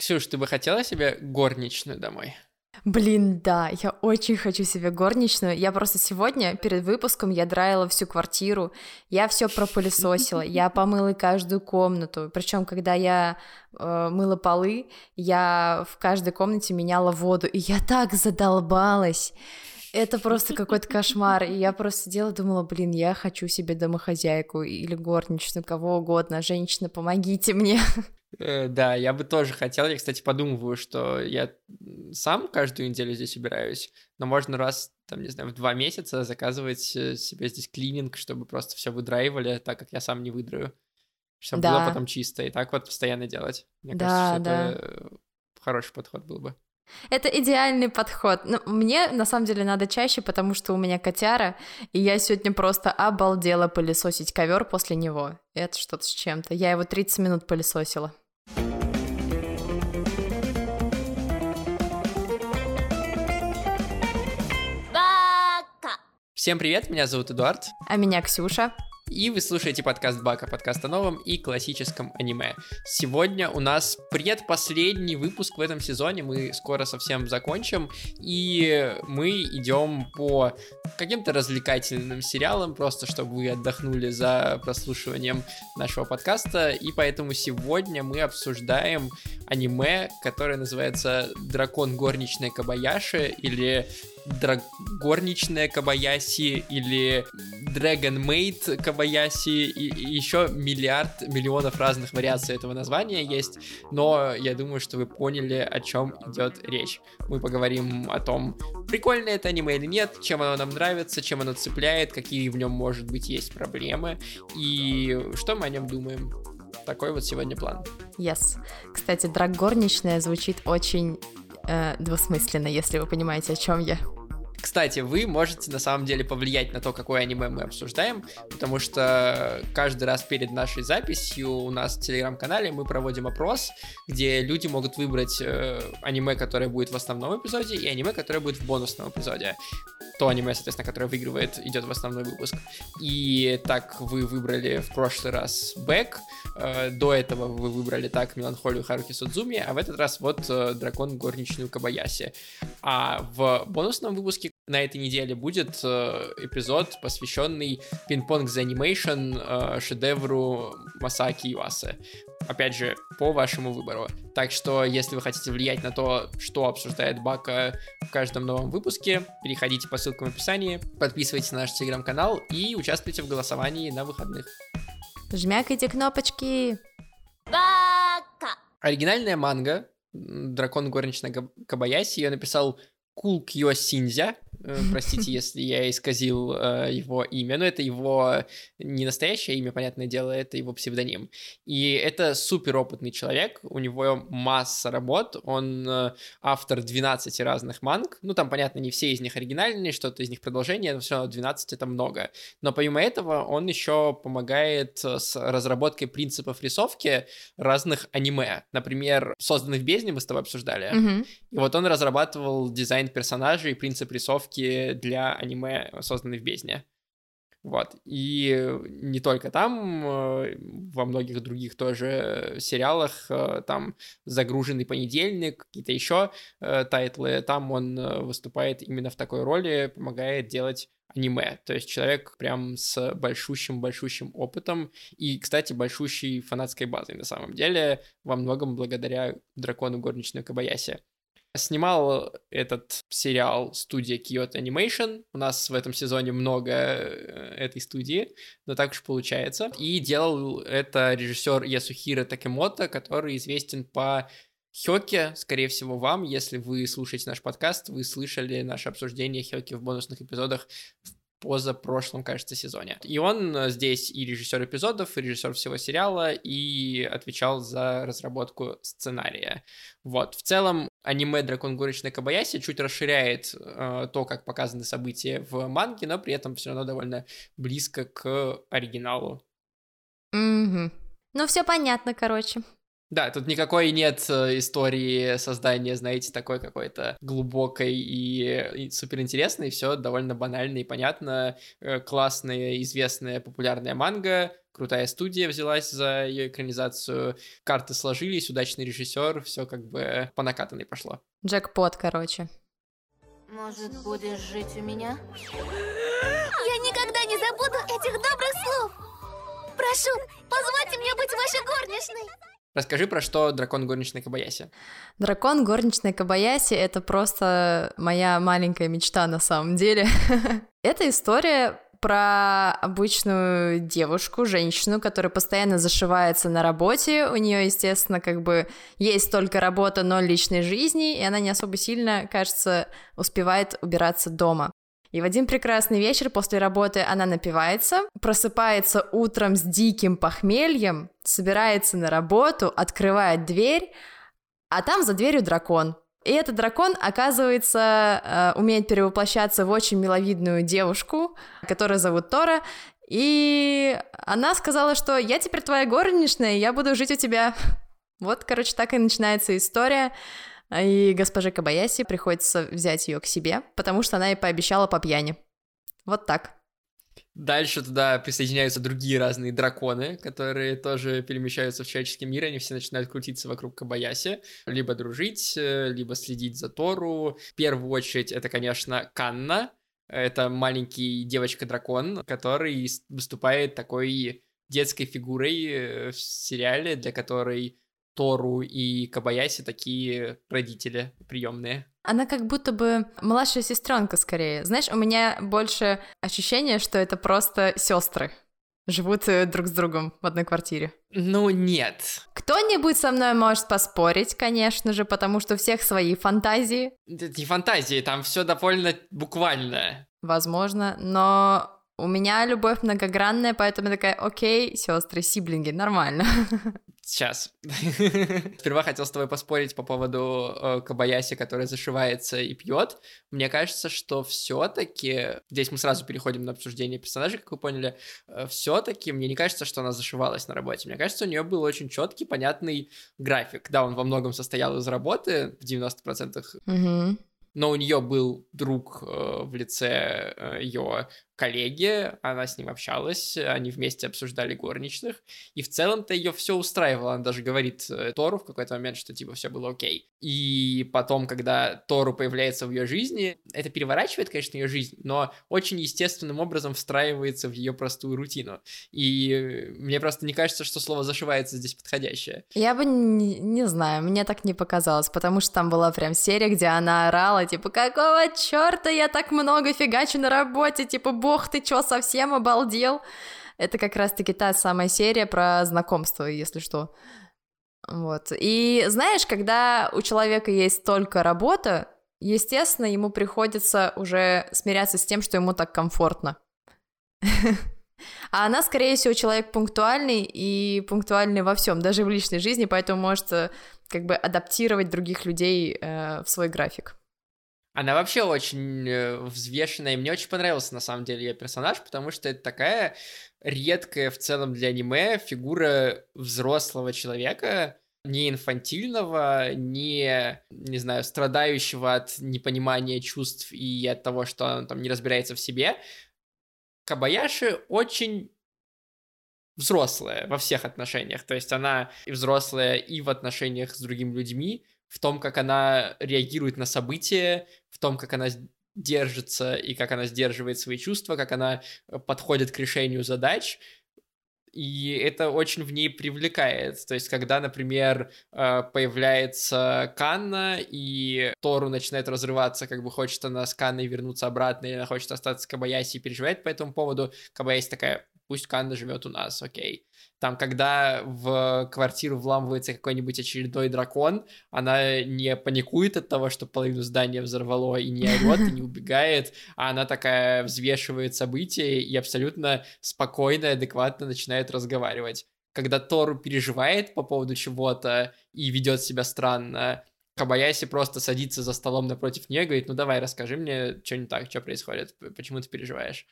Ксюш, ты бы хотела себе горничную домой? Блин, да, я очень хочу себе горничную. Я просто сегодня перед выпуском я драила всю квартиру, я все пропылесосила, я помыла каждую комнату. Причем, когда я э, мыла полы, я в каждой комнате меняла воду, и я так задолбалась. Это просто какой-то кошмар. И я просто сидела, думала, блин, я хочу себе домохозяйку или горничную, кого угодно. Женщина, помогите мне. Э, да, я бы тоже хотел. Я, кстати, подумываю, что я сам каждую неделю здесь убираюсь, но можно раз, там, не знаю, в два месяца заказывать э, себе здесь клининг, чтобы просто все выдраивали, так как я сам не выдраю. Чтобы да. было потом чисто. И так вот постоянно делать. Мне да, кажется, да. это хороший подход был бы. Это идеальный подход. Ну, мне на самом деле надо чаще, потому что у меня котяра, и я сегодня просто обалдела пылесосить ковер после него. Это что-то с чем-то. Я его 30 минут пылесосила. Всем привет, меня зовут Эдуард. А меня Ксюша. И вы слушаете подкаст Бака, подкаст о новом и классическом аниме. Сегодня у нас предпоследний выпуск в этом сезоне, мы скоро совсем закончим, и мы идем по каким-то развлекательным сериалам, просто чтобы вы отдохнули за прослушиванием нашего подкаста, и поэтому сегодня мы обсуждаем аниме, которое называется «Дракон горничной Кабаяши» или Дра... горничная Кабаяси или Dragon Maid Кабаяси и, и еще миллиард миллионов разных вариаций этого названия есть, но я думаю, что вы поняли, о чем идет речь. Мы поговорим о том, прикольное это аниме или нет, чем оно нам нравится, чем оно цепляет, какие в нем, может быть, есть проблемы и что мы о нем думаем. Такой вот сегодня план. Yes. Кстати, драк горничная звучит очень э, двусмысленно, если вы понимаете, о чем я. Кстати, вы можете на самом деле повлиять на то, какое аниме мы обсуждаем, потому что каждый раз перед нашей записью у нас в телеграм-канале мы проводим опрос, где люди могут выбрать э, аниме, которое будет в основном эпизоде, и аниме, которое будет в бонусном эпизоде. То аниме, соответственно, которое выигрывает, идет в основной выпуск. И так вы выбрали в прошлый раз Бэк, э, до этого вы выбрали так Меланхолию Харуки Судзуми, а в этот раз вот э, Дракон горничную Кабаяси. А в бонусном выпуске на этой неделе будет э, эпизод, посвященный пинг-понг The Animation э, шедевру Масаки Ивасы. Опять же, по вашему выбору. Так что, если вы хотите влиять на то, что обсуждает Бака в каждом новом выпуске, переходите по ссылкам в описании, подписывайтесь на наш телеграм-канал и участвуйте в голосовании на выходных. Жмякайте кнопочки! Бака! Оригинальная манга «Дракон горничной Кабаяси» ее написал Кул Кьо Синзя, простите, если я исказил э, его имя, но это его не настоящее имя, понятное дело, это его псевдоним. И это супер опытный человек, у него масса работ, он э, автор 12 разных манг, ну там, понятно, не все из них оригинальные, что-то из них продолжение, но все равно 12 это много. Но помимо этого он еще помогает с разработкой принципов рисовки разных аниме. Например, созданный в бездне мы с тобой обсуждали. Mm-hmm. И вот он разрабатывал дизайн персонажей и принцип рисовки концовки для аниме, созданной в бездне. Вот. И не только там, э, во многих других тоже сериалах, э, там «Загруженный понедельник», какие-то еще э, тайтлы, там он выступает именно в такой роли, помогает делать аниме. То есть человек прям с большущим-большущим опытом и, кстати, большущей фанатской базой на самом деле, во многом благодаря дракону горничной Кабаяси. Снимал этот сериал студия Kyoto Animation. У нас в этом сезоне много э, этой студии, но так уж получается. И делал это режиссер Ясухира Такемото, который известен по Хёке, скорее всего, вам, если вы слушаете наш подкаст, вы слышали наше обсуждение Хёки в бонусных эпизодах в позапрошлом, кажется, сезоне. И он э, здесь и режиссер эпизодов, и режиссер всего сериала, и отвечал за разработку сценария. Вот, в целом, аниме «Дракон горечной Кабаяси» чуть расширяет э, то, как показаны события в манге, но при этом все равно довольно близко к оригиналу. Угу. Ну, все понятно, короче. Да, тут никакой нет э, истории создания, знаете, такой какой-то глубокой и, и суперинтересной, все довольно банально и понятно. Э, классная, известная, популярная манга, крутая студия взялась за ее экранизацию, карты сложились, удачный режиссер, все как бы по накатанной пошло. Джекпот, короче. Может, будешь жить у меня? Я никогда не забуду этих добрых слов! Прошу, позвольте мне быть вашей горничной! Расскажи, про что дракон горничной Кабаяси. Дракон горничной Кабаяси — это просто моя маленькая мечта на самом деле. Это история про обычную девушку, женщину, которая постоянно зашивается на работе. У нее, естественно, как бы есть только работа, но личной жизни, и она не особо сильно, кажется, успевает убираться дома. И в один прекрасный вечер после работы она напивается, просыпается утром с диким похмельем, собирается на работу, открывает дверь, а там за дверью дракон. И этот дракон, оказывается, э, умеет перевоплощаться в очень миловидную девушку, которую зовут Тора, и она сказала, что я теперь твоя горничная, я буду жить у тебя. Вот, короче, так и начинается история. И госпоже Кабаяси приходится взять ее к себе, потому что она ей пообещала по пьяни. Вот так. Дальше туда присоединяются другие разные драконы, которые тоже перемещаются в человеческий мир, они все начинают крутиться вокруг Кабаяси, либо дружить, э, либо следить за Тору. В первую очередь это, конечно, Канна, это маленький девочка-дракон, который выступает такой детской фигурой э, в сериале, для которой Тору и Кабаяси такие родители приемные. Она как будто бы младшая сестренка скорее. Знаешь, у меня больше ощущение, что это просто сестры живут э, друг с другом в одной квартире. Ну, нет. Кто-нибудь со мной может поспорить, конечно же, потому что у всех свои фантазии. Это не фантазии, там все довольно буквально. Возможно, но у меня любовь многогранная, поэтому я такая, окей, сестры, сиблинги, нормально. Сейчас. Сперва хотел с тобой поспорить по поводу э, Кабаяси, который зашивается и пьет. Мне кажется, что все-таки здесь мы сразу переходим на обсуждение персонажей, как вы поняли. Э, все-таки мне не кажется, что она зашивалась на работе. Мне кажется, у нее был очень четкий, понятный график. Да, он во многом состоял из работы в 90%. Угу. Но у нее был друг э, в лице э, ее коллеги, она с ним общалась, они вместе обсуждали горничных, и в целом-то ее все устраивало, она даже говорит э, Тору в какой-то момент, что типа все было окей. И потом, когда Тору появляется в ее жизни, это переворачивает, конечно, ее жизнь, но очень естественным образом встраивается в ее простую рутину. И мне просто не кажется, что слово зашивается здесь подходящее. Я бы не, не знаю, мне так не показалось, потому что там была прям серия, где она орала, типа, какого черта я так много фигачу на работе, типа, бог, ты чё, совсем обалдел? Это как раз-таки та самая серия про знакомство, если что. Вот. И знаешь, когда у человека есть только работа, естественно, ему приходится уже смиряться с тем, что ему так комфортно. А она, скорее всего, человек пунктуальный и пунктуальный во всем, даже в личной жизни, поэтому может э, как бы адаптировать других людей э, в свой график. Она вообще очень э, взвешенная, и мне очень понравился, на самом деле, ее персонаж, потому что это такая редкая в целом для аниме фигура взрослого человека, не инфантильного, не, не знаю, страдающего от непонимания чувств и от того, что он там не разбирается в себе. Кабаяши очень взрослая во всех отношениях. То есть она и взрослая и в отношениях с другими людьми, в том, как она реагирует на события, в том, как она держится и как она сдерживает свои чувства, как она э, подходит к решению задач. И это очень в ней привлекает. То есть, когда, например, э, появляется Канна, и Тору начинает разрываться, как бы хочет она с Канной вернуться обратно, или она хочет остаться с Кабаяси и переживать по этому поводу, Кабаяси такая, пусть Канна живет у нас, окей. Там, когда в квартиру вламывается какой-нибудь очередной дракон, она не паникует от того, что половину здания взорвало, и не орет, и не убегает, а она такая взвешивает события и абсолютно спокойно и адекватно начинает разговаривать. Когда Тору переживает по поводу чего-то и ведет себя странно, Кабаяси просто садится за столом напротив нее и говорит, ну давай, расскажи мне, что не так, что происходит, почему ты переживаешь.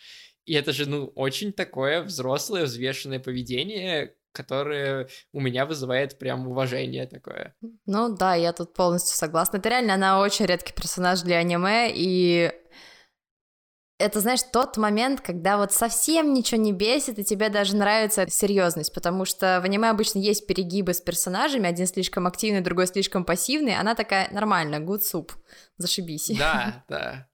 И это же, ну, очень такое взрослое, взвешенное поведение, которое у меня вызывает прям уважение такое. Ну да, я тут полностью согласна. Это реально, она очень редкий персонаж для аниме, и это, знаешь, тот момент, когда вот совсем ничего не бесит, и тебе даже нравится серьезность, потому что в аниме обычно есть перегибы с персонажами, один слишком активный, другой слишком пассивный, она такая нормально, good soup, зашибись. Да, да.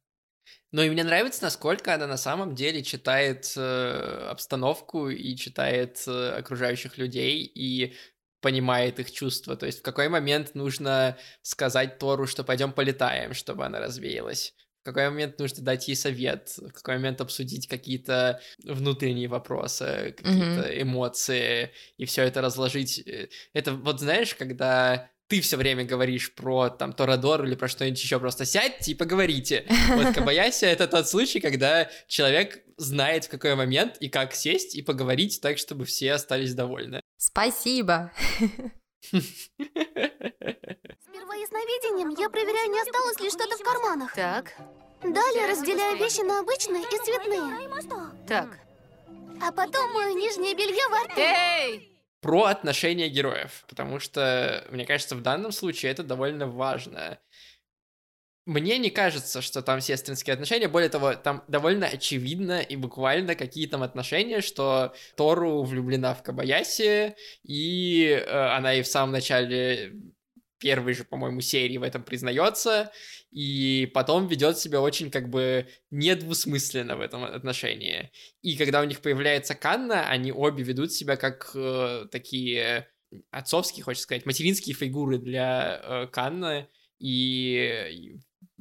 Но и мне нравится, насколько она на самом деле читает э, обстановку и читает э, окружающих людей и понимает их чувства. То есть в какой момент нужно сказать Тору, что пойдем полетаем, чтобы она развеялась в какой момент нужно дать ей совет, в какой момент обсудить какие-то внутренние вопросы, какие-то mm-hmm. эмоции, и все это разложить. Э, это вот знаешь, когда ты все время говоришь про там Торадор или про что-нибудь еще, просто сядьте и поговорите. Вот Кабаяси — это тот случай, когда человек знает, в какой момент и как сесть и поговорить так, чтобы все остались довольны. Спасибо. Сперва ясновидением я проверяю, не осталось ли что-то в карманах. Так. Далее разделяю вещи на обычные и цветные. Так. А потом мою нижнее белье во рту. Эй! Про отношения героев, потому что, мне кажется, в данном случае это довольно важно. Мне не кажется, что там сестринские отношения, более того, там довольно очевидно и буквально какие там отношения, что Тору влюблена в Кабаяси, и э, она и в самом начале первой же, по-моему, серии в этом признается, и потом ведет себя очень как бы недвусмысленно в этом отношении. И когда у них появляется Канна, они обе ведут себя как э, такие отцовские, хочется сказать, материнские фигуры для э, Канны, и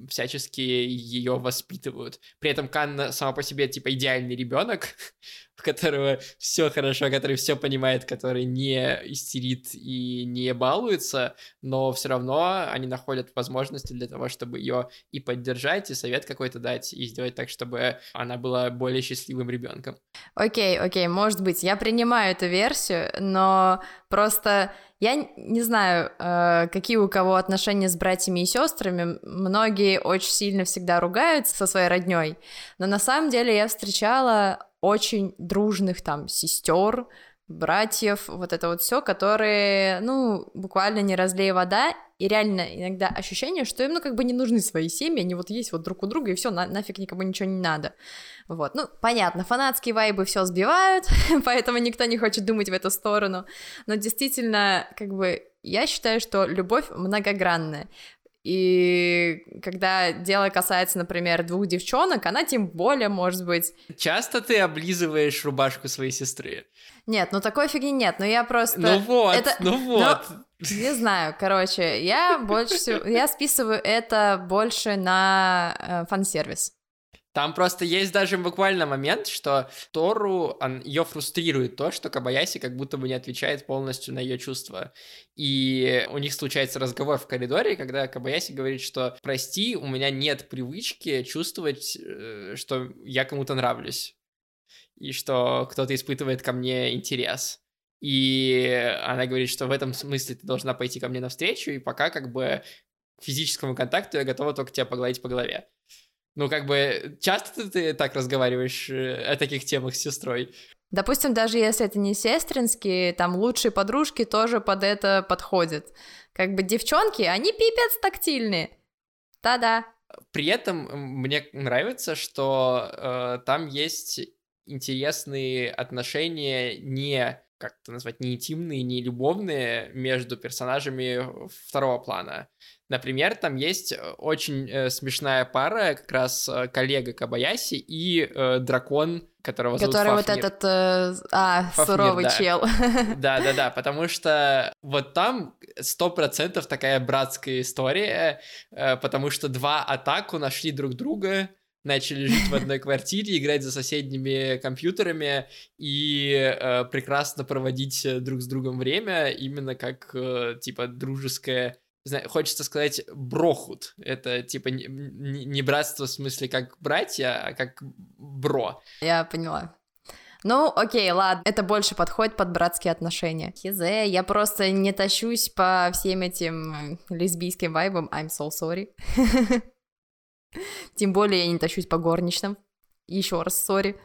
всячески ее воспитывают. При этом Канна сама по себе типа идеальный ребенок, у которого все хорошо, который все понимает, который не истерит и не балуется, но все равно они находят возможности для того, чтобы ее и поддержать, и совет какой-то дать, и сделать так, чтобы она была более счастливым ребенком. Окей, окей, может быть, я принимаю эту версию, но просто я не знаю, э, какие у кого отношения с братьями и сестрами. Многие очень сильно всегда ругаются со своей родней, но на самом деле я встречала очень дружных там сестер, братьев, вот это вот все, которые, ну, буквально не разлей вода, и реально иногда ощущение, что им, ну, как бы не нужны свои семьи, они вот есть вот друг у друга, и все, на, нафиг никому ничего не надо. Вот, ну, понятно, фанатские вайбы все сбивают, поэтому никто не хочет думать в эту сторону, но действительно, как бы, я считаю, что любовь многогранная. И когда дело касается, например, двух девчонок, она тем более может быть... Часто ты облизываешь рубашку своей сестры? Нет, ну такой фигни нет, но я просто... Ну вот, это... ну вот. Но... Не знаю, короче, я больше всего... Я списываю это больше на э, фан-сервис. Там просто есть даже буквально момент, что Тору, ее фрустрирует то, что Кабаяси как будто бы не отвечает полностью на ее чувства. И у них случается разговор в коридоре, когда Кабаяси говорит, что «прости, у меня нет привычки чувствовать, э, что я кому-то нравлюсь, и что кто-то испытывает ко мне интерес». И она говорит, что в этом смысле ты должна пойти ко мне навстречу, и пока как бы физическому контакту я готова только тебя погладить по голове. Ну, как бы, часто ты так разговариваешь э, о таких темах с сестрой? Допустим, даже если это не сестринские, там лучшие подружки тоже под это подходят. Как бы девчонки, они пипец тактильные. Та-да. При этом мне нравится, что э, там есть интересные отношения не как это назвать, не интимные, не любовные между персонажами второго плана. Например, там есть э, очень э, смешная пара, как раз э, коллега Кабаяси и э, дракон, которого зовут Который Фафнир. вот этот, э, а, Фафнир, суровый да. чел. Да-да-да, потому что вот там сто процентов такая братская история, э, потому что два атаку нашли друг друга, начали жить в одной квартире, играть за соседними компьютерами и э, прекрасно проводить э, друг с другом время, именно как, э, типа, дружеское знаю, хочется сказать брохут. Это типа не, не братство в смысле как братья, а как бро. Я поняла. Ну, окей, ладно, это больше подходит под братские отношения. Хизе, я просто не тащусь по всем этим лесбийским вайбам. I'm so sorry. Тем более я не тащусь по горничным. Еще раз, сори.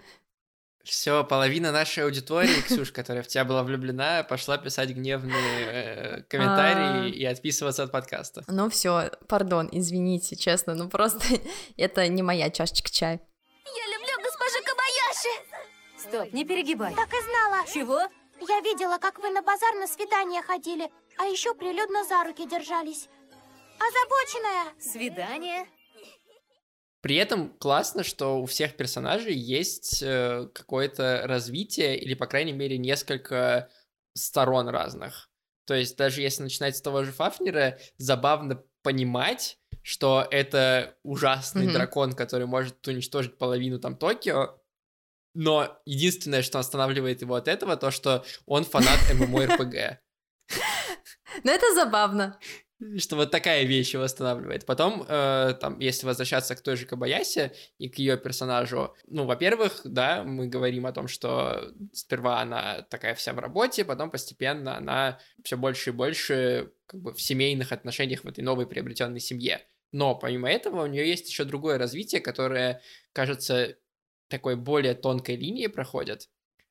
Все, половина нашей аудитории, Ксюш, которая в тебя была влюблена, пошла писать гневные э, комментарии и отписываться от подкаста. Ну все, пардон, извините, честно, ну просто это не моя чашечка чая. Я Стоп, не перегибай. Так и знала. Чего? Я видела, как вы на базар на свидание ходили, а еще прилюдно за руки держались. Озабоченная. Свидание? При этом классно, что у всех персонажей есть э, какое-то развитие или, по крайней мере, несколько сторон разных. То есть даже если начинать с того же Фафнера, забавно понимать, что это ужасный mm-hmm. дракон, который может уничтожить половину там Токио, но единственное, что останавливает его от этого, то, что он фанат ММО-РПГ. Ну, это забавно. Что вот такая вещь его останавливает. Потом, э, там, если возвращаться к той же Кабаясе и к ее персонажу, ну, во-первых, да, мы говорим о том, что сперва она такая вся в работе, потом постепенно она все больше и больше как бы в семейных отношениях в этой новой приобретенной семье. Но помимо этого у нее есть еще другое развитие, которое, кажется, такой более тонкой линии проходит.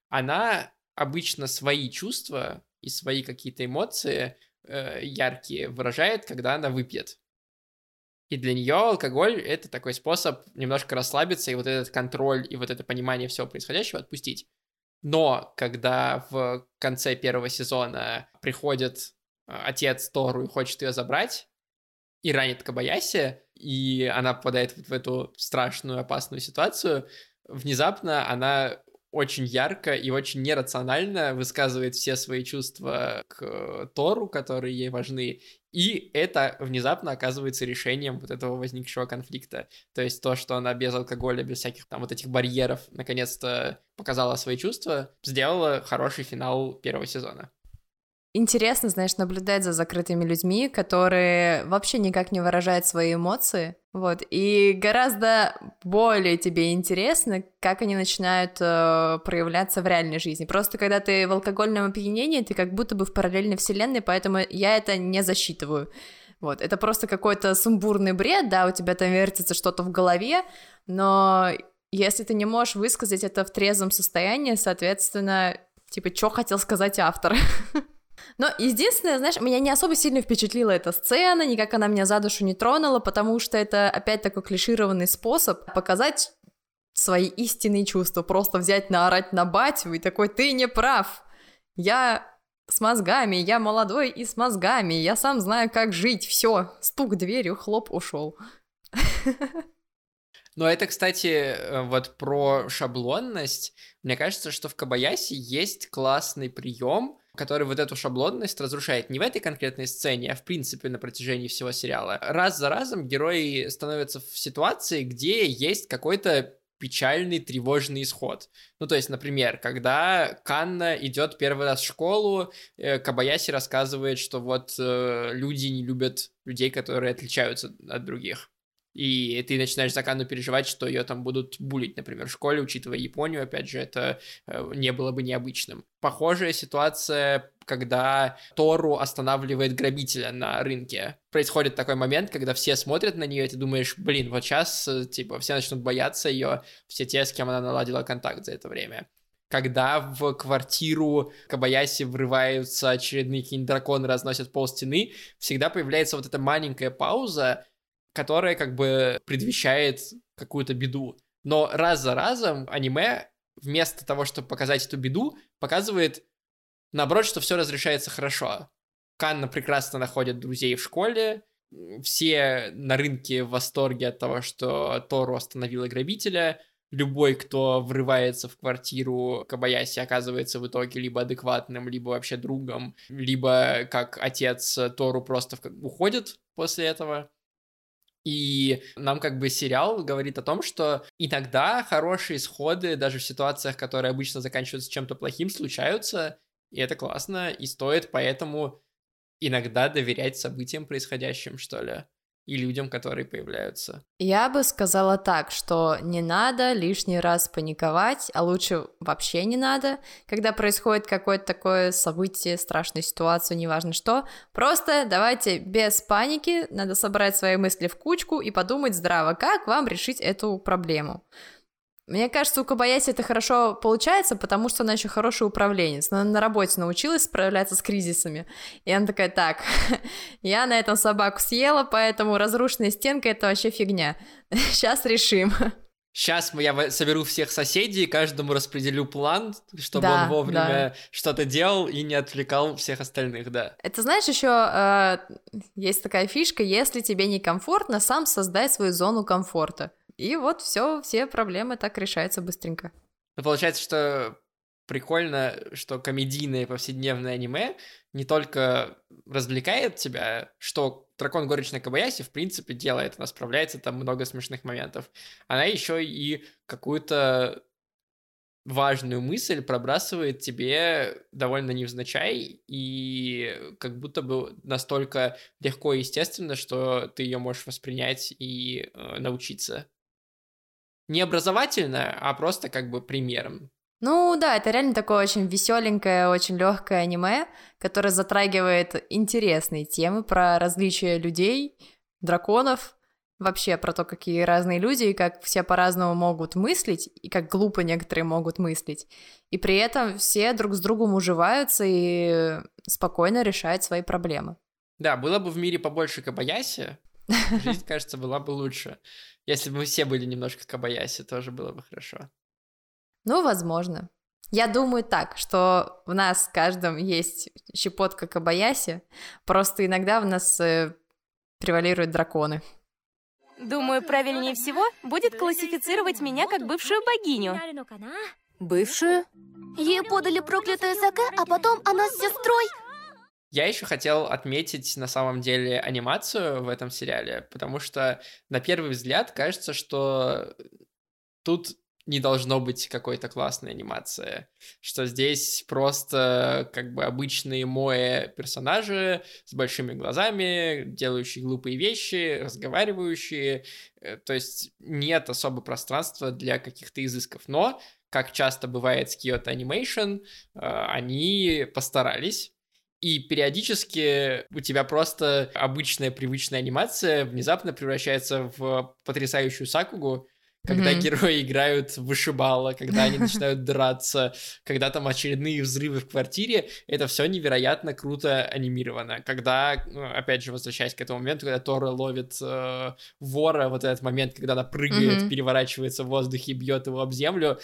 Она обычно свои чувства и свои какие-то эмоции э, яркие выражает, когда она выпьет. И для нее алкоголь это такой способ немножко расслабиться и вот этот контроль и вот это понимание всего происходящего отпустить. Но когда в конце первого сезона приходит э, отец Тору и хочет ее забрать, и ранит Кабаяси, и она попадает вот в эту страшную, опасную ситуацию, внезапно она очень ярко и очень нерационально высказывает все свои чувства к Тору, которые ей важны, и это внезапно оказывается решением вот этого возникшего конфликта. То есть то, что она без алкоголя, без всяких там вот этих барьеров наконец-то показала свои чувства, сделала хороший финал первого сезона интересно, знаешь, наблюдать за закрытыми людьми, которые вообще никак не выражают свои эмоции, вот, и гораздо более тебе интересно, как они начинают э, проявляться в реальной жизни. Просто когда ты в алкогольном опьянении, ты как будто бы в параллельной вселенной, поэтому я это не засчитываю. Вот, это просто какой-то сумбурный бред, да, у тебя там вертится что-то в голове, но если ты не можешь высказать это в трезвом состоянии, соответственно, типа, что хотел сказать автор? Но единственное, знаешь, меня не особо сильно впечатлила эта сцена, никак она меня за душу не тронула, потому что это опять такой клишированный способ показать свои истинные чувства, просто взять, наорать на батю и такой, ты не прав, я с мозгами, я молодой и с мозгами, я сам знаю, как жить, все, стук дверью, хлоп, ушел. Но это, кстати, э, вот про шаблонность. Мне кажется, что в Кабаясе есть классный прием, который вот эту шаблонность разрушает не в этой конкретной сцене, а в принципе на протяжении всего сериала. Раз за разом герои становятся в ситуации, где есть какой-то печальный, тревожный исход. Ну, то есть, например, когда Канна идет первый раз в школу, э, Кабаяси рассказывает, что вот э, люди не любят людей, которые отличаются от других и ты начинаешь за Канну переживать, что ее там будут булить, например, в школе, учитывая Японию, опять же, это э, не было бы необычным. Похожая ситуация, когда Тору останавливает грабителя на рынке. Происходит такой момент, когда все смотрят на нее, и ты думаешь, блин, вот сейчас, э, типа, все начнут бояться ее, все те, с кем она наладила контакт за это время когда в квартиру Кабаяси врываются очередные какие-нибудь драконы, разносят пол стены, всегда появляется вот эта маленькая пауза, которая как бы предвещает какую-то беду. Но раз за разом аниме вместо того, чтобы показать эту беду, показывает, наоборот, что все разрешается хорошо. Канна прекрасно находит друзей в школе, все на рынке в восторге от того, что Тору остановила грабителя, любой, кто врывается в квартиру Кабаяси, оказывается в итоге либо адекватным, либо вообще другом, либо как отец Тору просто уходит после этого. И нам как бы сериал говорит о том, что иногда хорошие исходы, даже в ситуациях, которые обычно заканчиваются чем-то плохим, случаются, и это классно, и стоит поэтому иногда доверять событиям происходящим, что ли и людям, которые появляются. Я бы сказала так, что не надо лишний раз паниковать, а лучше вообще не надо, когда происходит какое-то такое событие, страшная ситуация, неважно что. Просто давайте без паники, надо собрать свои мысли в кучку и подумать здраво, как вам решить эту проблему. Мне кажется, у Кабаяси это хорошо получается, потому что она еще хороший управленец. Она на работе научилась справляться с кризисами. И она такая, так, я на этом собаку съела, поэтому разрушенная стенка — это вообще фигня. Сейчас решим. Сейчас я соберу всех соседей, каждому распределю план, чтобы да, он вовремя да. что-то делал и не отвлекал всех остальных, да. Это знаешь, еще э, есть такая фишка, если тебе некомфортно, сам создай свою зону комфорта. И вот все, все проблемы так решаются быстренько. Получается, что прикольно, что комедийное повседневное аниме не только развлекает тебя, что Дракон Горечной Кабаяси, в принципе, делает, она справляется, там много смешных моментов. Она еще и какую-то важную мысль пробрасывает тебе довольно невзначай и как будто бы настолько легко и естественно, что ты ее можешь воспринять и э, научиться. Не образовательно, а просто как бы примером. Ну да, это реально такое очень веселенькое, очень легкое аниме, которое затрагивает интересные темы про различия людей, драконов, вообще про то, какие разные люди и как все по-разному могут мыслить, и как глупо некоторые могут мыслить. И при этом все друг с другом уживаются и спокойно решают свои проблемы. Да, было бы в мире побольше Кабаяси, жизнь, кажется, была бы лучше. Если бы мы все были немножко Кабаяси, тоже было бы хорошо. Ну, возможно. Я думаю так, что в нас в каждом есть щепотка Кабаяси, просто иногда в нас э, превалируют драконы. Думаю, правильнее всего будет классифицировать меня как бывшую богиню. Бывшую? Ей подали проклятое саке, а потом она с сестрой... Я еще хотел отметить на самом деле анимацию в этом сериале, потому что на первый взгляд кажется, что тут не должно быть какой-то классной анимации, что здесь просто как бы обычные мои персонажи с большими глазами, делающие глупые вещи, разговаривающие, э, то есть нет особо пространства для каких-то изысков, но как часто бывает с Kyoto Animation, э, они постарались, и периодически у тебя просто обычная привычная анимация внезапно превращается в потрясающую сакугу, когда mm-hmm. герои играют в вышибала, когда они начинают драться, когда там очередные взрывы в квартире, это все невероятно круто анимировано. Когда, ну, опять же, возвращаясь к этому моменту, когда Тора ловит э, вора, вот этот момент, когда она прыгает, mm-hmm. переворачивается в воздухе и бьет его об землю,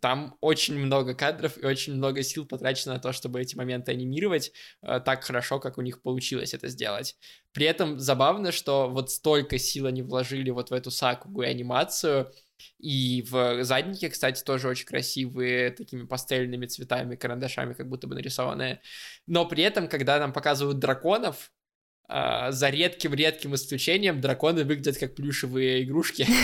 там очень много кадров и очень много сил потрачено на то, чтобы эти моменты анимировать э, так хорошо, как у них получилось это сделать. При этом забавно, что вот столько сил они вложили вот в эту сакугу и анимацию, и в заднике, кстати, тоже очень красивые, такими пастельными цветами, карандашами, как будто бы нарисованные. Но при этом, когда нам показывают драконов, за редким-редким исключением драконы выглядят как плюшевые игрушки.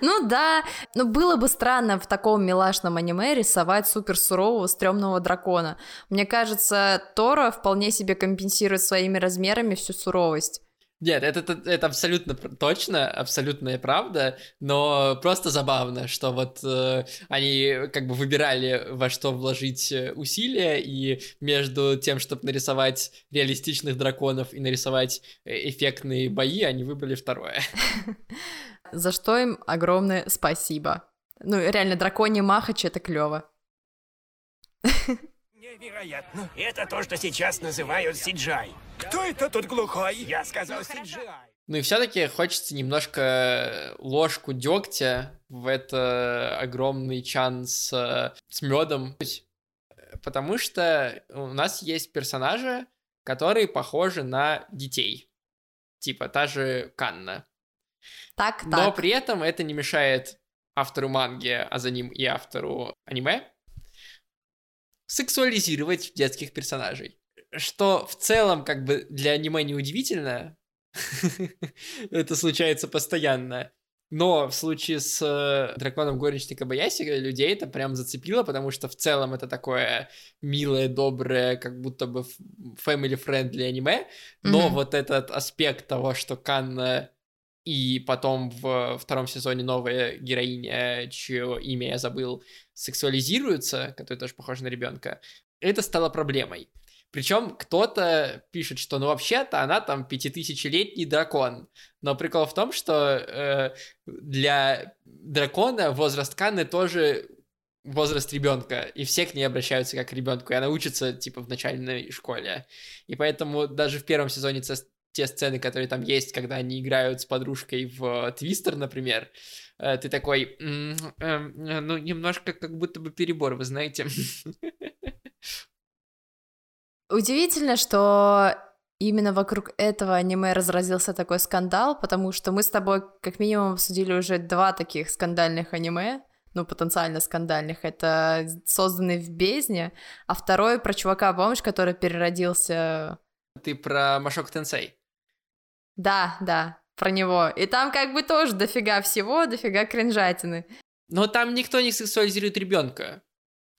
Ну да, но было бы странно в таком милашном аниме рисовать супер сурового, стрёмного дракона. Мне кажется, Тора вполне себе компенсирует своими размерами всю суровость. Нет, это, это, это абсолютно точно, абсолютная правда, но просто забавно, что вот э, они как бы выбирали, во что вложить э, усилия, и между тем, чтобы нарисовать реалистичных драконов и нарисовать э, эффектные бои, они выбрали второе. за что им огромное спасибо. Ну, реально, драконий махач — это клево. Невероятно. Это то, что сейчас называют Сиджай. Кто это тут глухой? Я сказал Сиджай. Ну и все-таки хочется немножко ложку дегтя в это огромный чан с, с медом. Потому что у нас есть персонажи, которые похожи на детей. Типа та же Канна. Так, так. Но при этом это не мешает автору манги, а за ним и автору аниме сексуализировать детских персонажей. Что в целом как бы для аниме неудивительно, это случается постоянно. Но в случае с э, драконом горничной Кабаяси людей это прям зацепило, потому что в целом это такое милое, доброе, как будто бы family-friendly аниме. Но mm-hmm. вот этот аспект того, что Канна и потом в втором сезоне новая героиня, чье имя я забыл, сексуализируется, которая тоже похожа на ребенка, это стало проблемой. Причем кто-то пишет, что ну вообще-то она там пятитысячелетний дракон. Но прикол в том, что э, для дракона возраст Канны тоже возраст ребенка, и все к ней обращаются как к ребенку, и она учится типа в начальной школе. И поэтому даже в первом сезоне те сцены, которые там есть, когда они играют с подружкой в Твистер, например, э, ты такой, «М, эм, э, ну, немножко как будто бы перебор, вы знаете. Удивительно, что именно вокруг этого аниме разразился такой скандал, потому что мы с тобой как минимум обсудили уже два таких скандальных аниме, ну, потенциально скандальных. Это созданный в бездне, а второй про чувака, помнишь, который переродился... Ты про Машок Тенсей? Да, да, про него. И там как бы тоже дофига всего, дофига кринжатины. Но там никто не сексуализирует ребенка.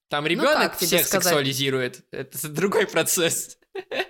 Там ребенок Ну, тебе всех сказать? сексуализирует. Это другой процесс.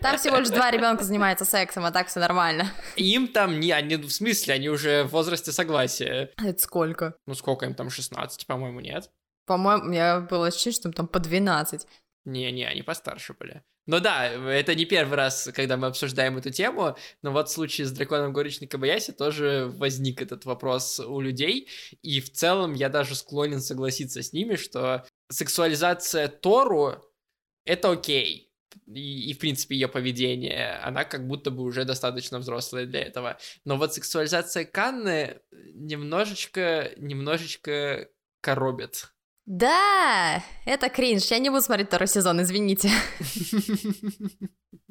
Там всего лишь два ребенка занимаются сексом, а так все нормально. Им там не, они в смысле, они уже в возрасте согласия. Это сколько? Ну сколько им там, 16, по-моему, нет? По-моему, меня было ощущение, что им там по 12. Не-не, они постарше были. Ну да, это не первый раз, когда мы обсуждаем эту тему, но вот в случае с драконом горечной Кабаяси тоже возник этот вопрос у людей, и в целом я даже склонен согласиться с ними, что сексуализация Тору — это окей. И, и, в принципе, ее поведение, она как будто бы уже достаточно взрослая для этого. Но вот сексуализация Канны немножечко, немножечко коробит. Да, это кринж. Я не буду смотреть второй сезон, извините.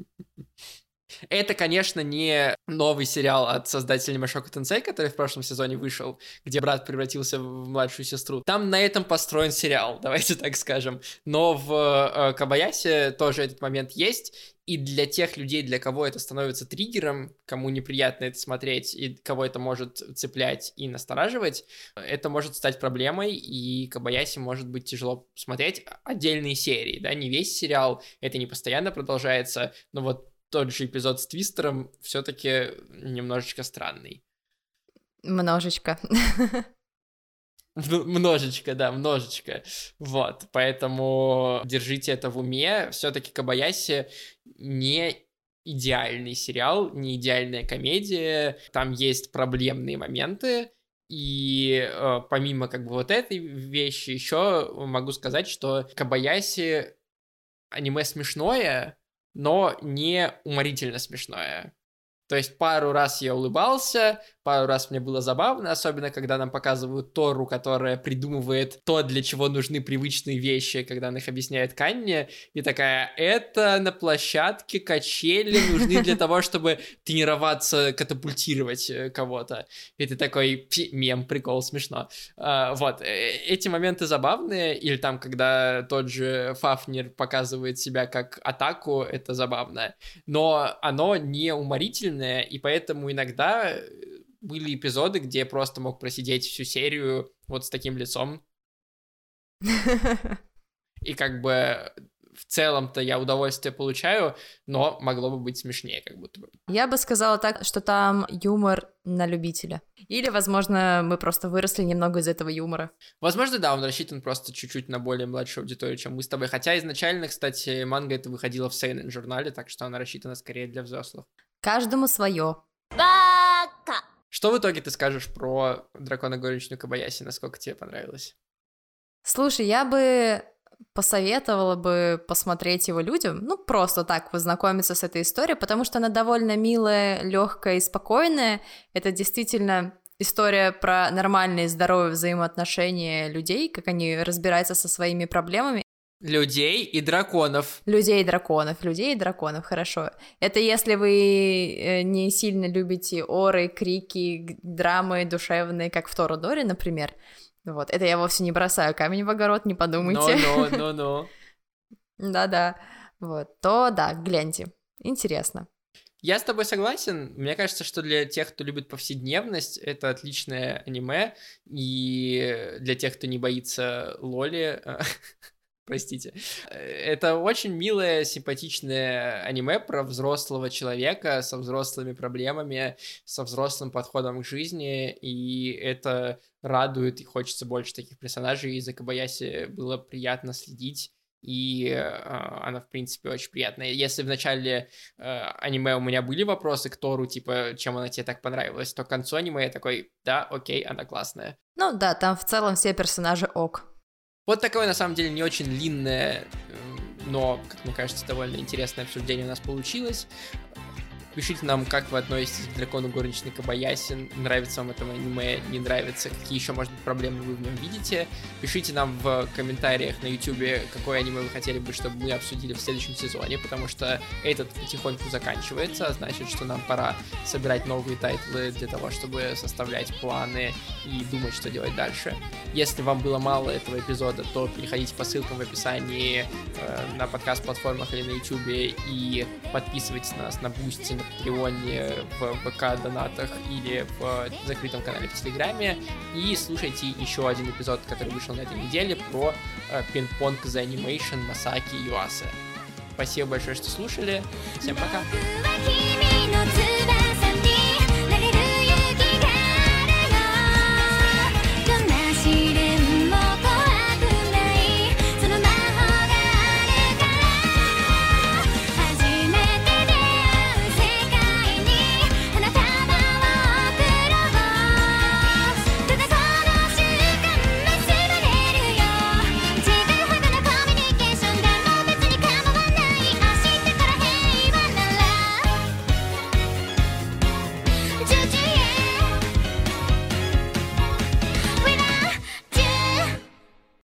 Это, конечно, не новый сериал от создателей Машока Тенсей, который в прошлом сезоне вышел, где брат превратился в младшую сестру. Там на этом построен сериал, давайте так скажем. Но в э, Кабаясе тоже этот момент есть, и для тех людей, для кого это становится триггером, кому неприятно это смотреть, и кого это может цеплять и настораживать, это может стать проблемой, и Кабаяси может быть тяжело смотреть отдельные серии, да, не весь сериал, это не постоянно продолжается, но вот тот же эпизод с Твистером все-таки немножечко странный. Множечко. Множечко, да, множечко. Вот, поэтому держите это в уме. Все-таки Кабаяси не идеальный сериал, не идеальная комедия. Там есть проблемные моменты. И э, помимо как бы вот этой вещи, еще могу сказать, что Кабаяси аниме смешное, но не уморительно смешное. То есть пару раз я улыбался, пару раз мне было забавно, особенно когда нам показывают Тору, которая придумывает то, для чего нужны привычные вещи, когда она их объясняет Канне, и такая, это на площадке качели нужны для того, чтобы тренироваться, катапультировать э, кого-то. И ты такой, «Пи, мем, прикол, смешно. А, вот, э, эти моменты забавные, или там, когда тот же Фафнер показывает себя как атаку, это забавно. Но оно не уморительное, и поэтому иногда э, были эпизоды, где я просто мог просидеть всю серию вот с таким лицом, и как бы в целом-то я удовольствие получаю, но могло бы быть смешнее, как будто бы. Я бы сказала так, что там юмор на любителя. Или, возможно, мы просто выросли немного из этого юмора. Возможно, да, он рассчитан просто чуть-чуть на более младшую аудиторию, чем мы с тобой. Хотя изначально, кстати, манга это выходила в Сейнен журнале, так что она рассчитана скорее для взрослых. Каждому свое. Бака. Что в итоге ты скажешь про дракона горничную Кабаяси? Насколько тебе понравилось? Слушай, я бы посоветовала бы посмотреть его людям, ну, просто так познакомиться с этой историей, потому что она довольно милая, легкая и спокойная. Это действительно история про нормальные, здоровые взаимоотношения людей, как они разбираются со своими проблемами. Людей и драконов. Людей и драконов, людей и драконов, хорошо. Это если вы э, не сильно любите оры, крики, драмы душевные, как в Тоrodоре, например. Вот, это я вовсе не бросаю камень в огород, не подумайте. Ну-ну-ну-ну. Да-да. Вот, то да, гляньте. Интересно. Я с тобой согласен. Мне кажется, что для тех, кто любит повседневность, это отличное аниме. И для тех, кто не боится лоли, простите, это очень милое, симпатичное аниме про взрослого человека со взрослыми проблемами, со взрослым подходом к жизни. И это радует, и хочется больше таких персонажей. И за Кабаяси было приятно следить. И э, она, в принципе, очень приятная. Если в начале э, аниме у меня были вопросы к Тору, типа, чем она тебе так понравилась, то к концу аниме я такой, да, окей, она классная. Ну да, там в целом все персонажи ок. Вот такое, на самом деле, не очень длинное, э, но, как мне кажется, довольно интересное обсуждение у нас получилось. Пишите нам, как вы относитесь к дракону горничной Кабаяси, нравится вам это аниме, не нравится, какие еще, может быть, проблемы вы в нем видите. Пишите нам в комментариях на YouTube, какое аниме вы хотели бы, чтобы мы обсудили в следующем сезоне, потому что этот потихоньку заканчивается, а значит, что нам пора собирать новые тайтлы для того, чтобы составлять планы и думать, что делать дальше. Если вам было мало этого эпизода, то переходите по ссылкам в описании э, на подкаст-платформах или на YouTube и подписывайтесь на нас на Бусти, на Патреоне, в ВК-донатах или в закрытом канале в Телеграме. И слушайте еще один эпизод, который вышел на этой неделе про э, Ping Pong the Animation Масаки Юасе. Спасибо большое, что слушали. Всем пока.